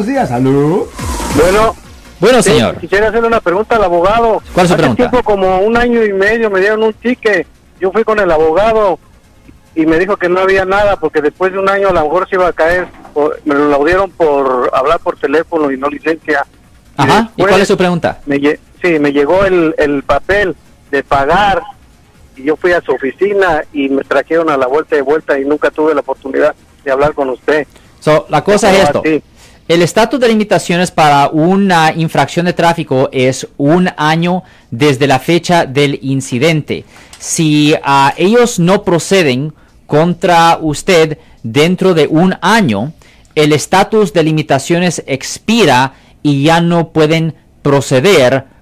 buenos días. Salud. Bueno. Bueno, señor. quisiera hacerle una pregunta al abogado. ¿Cuál es su Hace pregunta? tiempo, como un año y medio, me dieron un ticket. Yo fui con el abogado y me dijo que no había nada porque después de un año a lo mejor se iba a caer. por- me lo dieron por hablar por teléfono y no licencia. Ajá. ¿Y cuál es su pregunta? Me, sí, me llegó el, el papel de pagar y yo fui a su oficina y me trajeron a la vuelta de vuelta y nunca tuve la oportunidad de hablar con usted. So, la cosa es esto. así. El estatus de limitaciones para una infracción de tráfico es un año desde la fecha del incidente. Si ah, ellos no proceden contra usted dentro de un año, el estatus de limitaciones expira y ya no pueden proceder